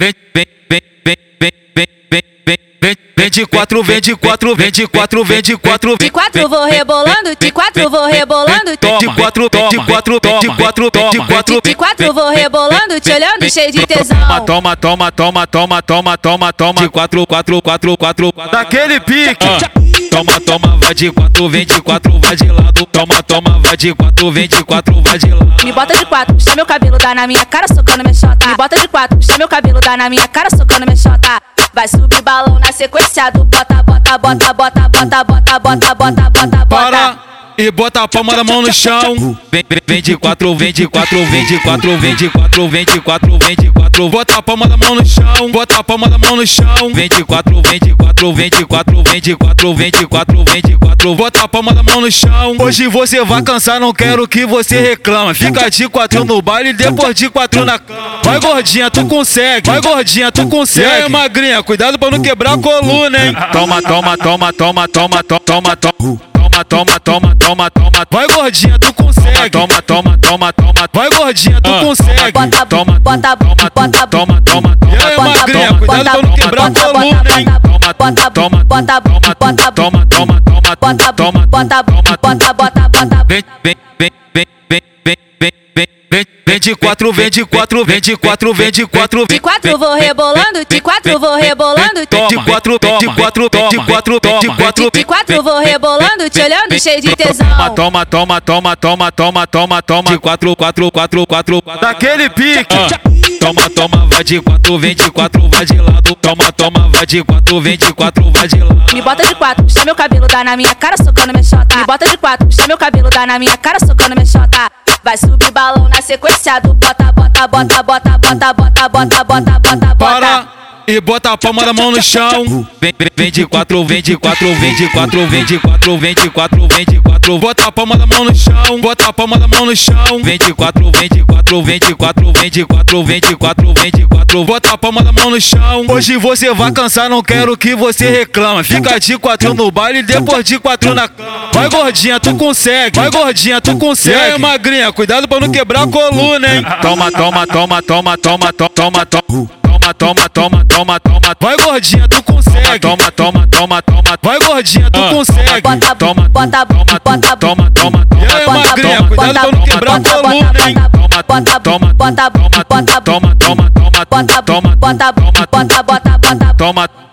vem, vem, vem, vem, vem, vem, vem, vem, vem, vem de quatro, vem de quatro, vem de quatro, vem de quatro, De quatro vou rebolando, de quatro vou rebolando, de quatro, de quatro, de quatro, de quatro, de quatro vou rebolando, te olhando cheio de tesão. Toma, toma, toma, toma, toma, toma, toma, de quatro, quatro, quatro, quatro, daquele pique. Toma, toma, vai de quatro, vem de quatro, vai de lado. Toma, toma, vai de quatro, vem de quatro, vai de lado. Me bota de quatro, puxa meu cabelo, dá na minha cara, socando minha chota. Me bota de quatro, puxa meu cabelo, dá na minha cara, socando minha chota. Vai subir balão na sequência do bota, bota, bota, bota, bota, bota, bota, bota, bota, bota. E bota a palma da mão no chão. Vem, vem de quatro, vem de quatro, vem de quatro, vem de quatro, vem de quatro, vem de quatro. Bota a palma da mão no chão, bota a palma da mão no chão. Vem de quatro, vem de quatro, vem de quatro, vem de quatro, vem de quatro, vem de quatro. Bota a palma da mão no chão. Hoje você vai cansar, não quero que você reclama. Fica de quatro no baile, depois de quatro na cama. Vai gordinha, tu consegue. Vai gordinha, tu consegue. E aí, magrinha, cuidado pra não quebrar a coluna, hein? Toma, toma, toma, toma, toma, toma, toma, toma, toma, toma, toma, toma. Vai gordinha, tu consegue. Toma, toma, toma, toma. Vai gordinha, tu consegue. Bota, toma, bota, toma, bota, toma, toma. E aí, magrinha, cuidado pra não quebrar a coluna, hein? Bota, toma, bota, bota, bota, toma, toma, toma, bota, toma, bota, bota, bota, bota. Vem, vem, vem, vem, vem, vem, vem, vem, vem, vem de quatro, vem de quatro, vem de quatro, vem de quatro. De quatro vou rebolando, de quatro vou rebolando. De quatro, de quatro, de quatro, de quatro. De quatro vou rebolando, te olhando cheio de tesão. Toma, toma, toma, toma, toma, toma, toma. De quatro, quatro, quatro, quatro, daquele pique. Toma, toma, vai de quatro, vem de quatro, vai de lado. Toma, toma, vai de quatro, vem de quatro, vai de lado. Me bota de quatro, puxa meu cabelo, dá na minha cara, socando minha chota. Me bota de quatro, puxa meu cabelo, dá na minha cara, socando minha chota. Vai subir balão na sequência do bota, bota, bota, bota, bota, bota, bota, bota, bota, bota. E bota a palma da mão no chão. Vem, vem de quatro, vem de quatro, vem de quatro, vem de quatro, vem de quatro, vem de quatro. Bota a palma da mão no chão, bota a palma da mão no chão. Vem de quatro, vem de quatro, vem de quatro, vem de quatro, vem de quatro, vem de quatro. Bota a palma da mão no chão. Hoje você vai cansar, não quero que você reclama. Fica de quatro no baile, depois de quatro na cama. Vai gordinha, tu consegue. Vai gordinha, tu consegue. E aí, magrinha, cuidado pra não quebrar a coluna, hein? Toma, toma, toma, toma, toma, toma, toma toma, toma, toma, toma, Vai gordinha, tu consegue. Toma, toma, toma, toma. Vai gordinha, tu consegue. Bota, toma, bota, toma, toma, toma, toma. E aí, magrinha, cuidado pra não quebrar a coluna, hein? Bota, toma, bota, bota, toma, toma, toma, toma, bota, toma, bota, bota, bota, bota, toma.